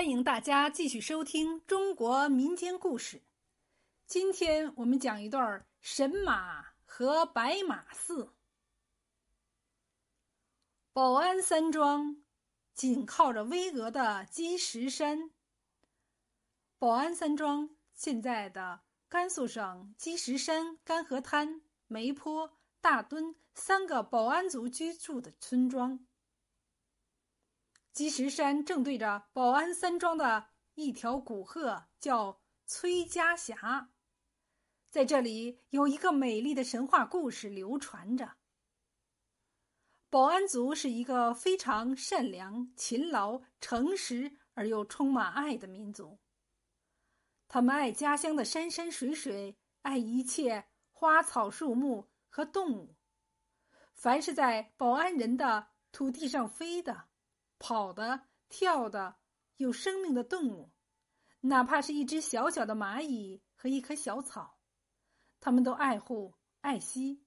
欢迎大家继续收听中国民间故事。今天我们讲一段神马和白马寺。保安山庄紧靠着巍峨的积石山。保安山庄现在的甘肃省积石山干河滩、梅坡、大墩三个保安族居住的村庄。积石山正对着保安山庄的一条古河，叫崔家峡。在这里有一个美丽的神话故事流传着。保安族是一个非常善良、勤劳、诚实而又充满爱的民族。他们爱家乡的山山水水，爱一切花草树木和动物。凡是在保安人的土地上飞的。跑的、跳的、有生命的动物，哪怕是一只小小的蚂蚁和一棵小草，他们都爱护、爱惜。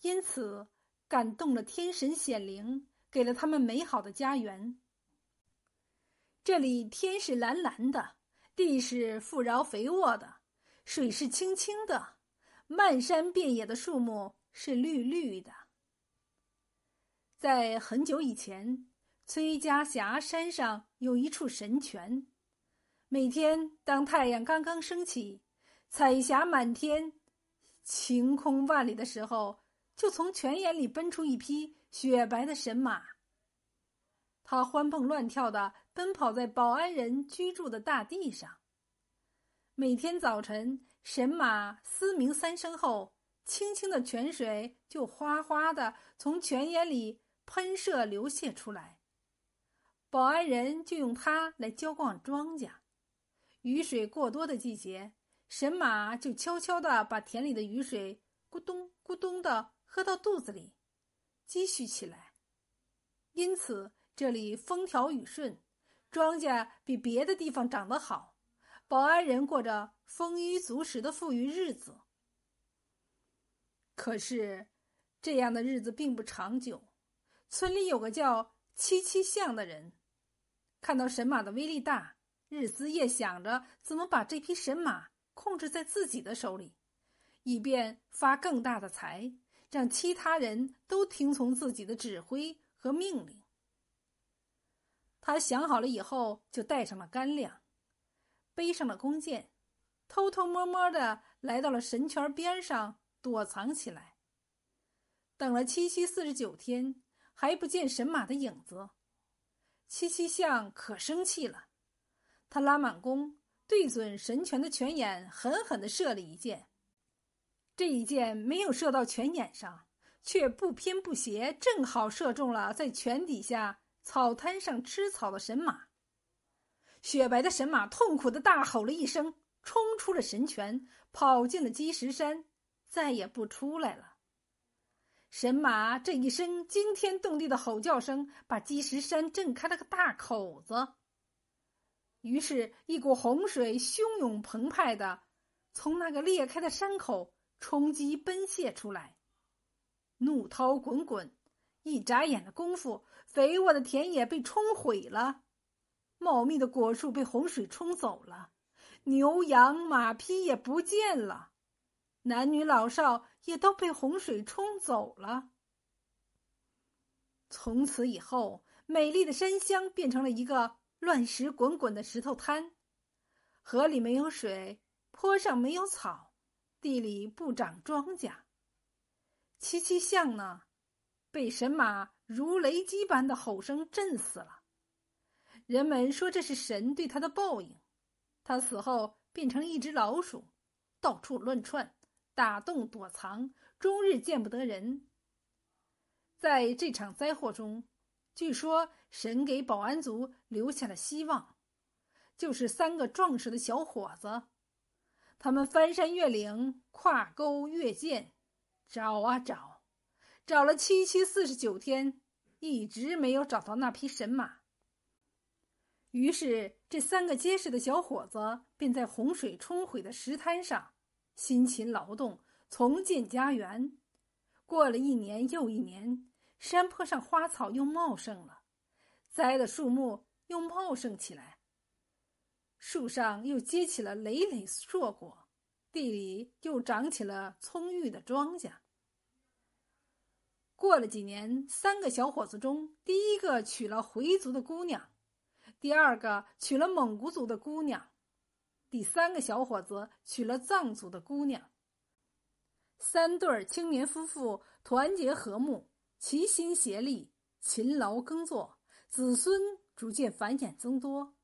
因此，感动了天神显灵，给了他们美好的家园。这里天是蓝蓝的，地是富饶肥沃的，水是清清的，漫山遍野的树木是绿绿的。在很久以前。崔家峡山上有一处神泉，每天当太阳刚刚升起，彩霞满天，晴空万里的时候，就从泉眼里奔出一匹雪白的神马。它欢蹦乱跳的奔跑在保安人居住的大地上。每天早晨，神马嘶鸣三声后，清清的泉水就哗哗的从泉眼里喷射流泻出来。保安人就用它来浇灌庄稼，雨水过多的季节，神马就悄悄地把田里的雨水咕咚咕咚地喝到肚子里，积蓄起来。因此，这里风调雨顺，庄稼比别的地方长得好，保安人过着丰衣足食的富裕日子。可是，这样的日子并不长久。村里有个叫七七象的人。看到神马的威力大，日思夜想着怎么把这匹神马控制在自己的手里，以便发更大的财，让其他人都听从自己的指挥和命令。他想好了以后，就带上了干粮，背上了弓箭，偷偷摸摸的来到了神泉边上躲藏起来。等了七七四十九天，还不见神马的影子。七七相可生气了，他拉满弓，对准神泉的泉眼狠狠地射了一箭。这一箭没有射到泉眼上，却不偏不斜，正好射中了在泉底下草滩上吃草的神马。雪白的神马痛苦的大吼了一声，冲出了神泉，跑进了积石山，再也不出来了。神马这一声惊天动地的吼叫声，把积石山震开了个大口子。于是，一股洪水汹涌澎湃的从那个裂开的山口冲击奔泻出来，怒涛滚滚，一眨眼的功夫，肥沃的田野被冲毁了，茂密的果树被洪水冲走了，牛羊马匹也不见了。男女老少也都被洪水冲走了。从此以后，美丽的山乡变成了一个乱石滚滚的石头滩，河里没有水，坡上没有草，地里不长庄稼。七七象呢，被神马如雷击般的吼声震死了。人们说这是神对他的报应。他死后变成一只老鼠，到处乱窜。打洞躲藏，终日见不得人。在这场灾祸中，据说神给保安族留下了希望，就是三个壮实的小伙子。他们翻山越岭，跨沟越涧，找啊找，找了七七四十九天，一直没有找到那匹神马。于是，这三个结实的小伙子便在洪水冲毁的石滩上。辛勤劳动，重建家园。过了一年又一年，山坡上花草又茂盛了，栽的树木又茂盛起来。树上又结起了累累硕果，地里又长起了葱郁的庄稼。过了几年，三个小伙子中，第一个娶了回族的姑娘，第二个娶了蒙古族的姑娘，第三个小伙子娶了藏族的姑娘。三对青年夫妇团结和睦，齐心协力，勤劳耕作，子孙逐渐繁衍增多。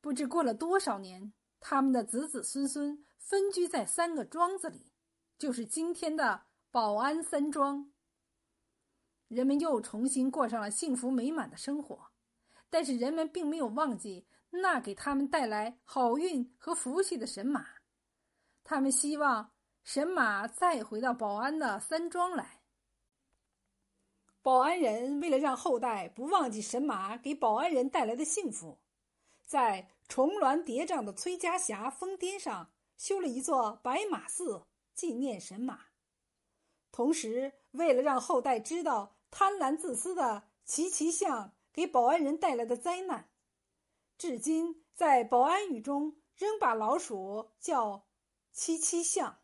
不知过了多少年，他们的子子孙孙分居在三个庄子里，就是今天的保安三庄。人们又重新过上了幸福美满的生活，但是人们并没有忘记那给他们带来好运和福气的神马。他们希望神马再回到保安的山庄来。保安人为了让后代不忘记神马给保安人带来的幸福。在重峦叠嶂的崔家峡峰巅上修了一座白马寺，纪念神马。同时，为了让后代知道贪婪自私的齐齐相给保安人带来的灾难，至今在保安语中仍把老鼠叫“七七象”。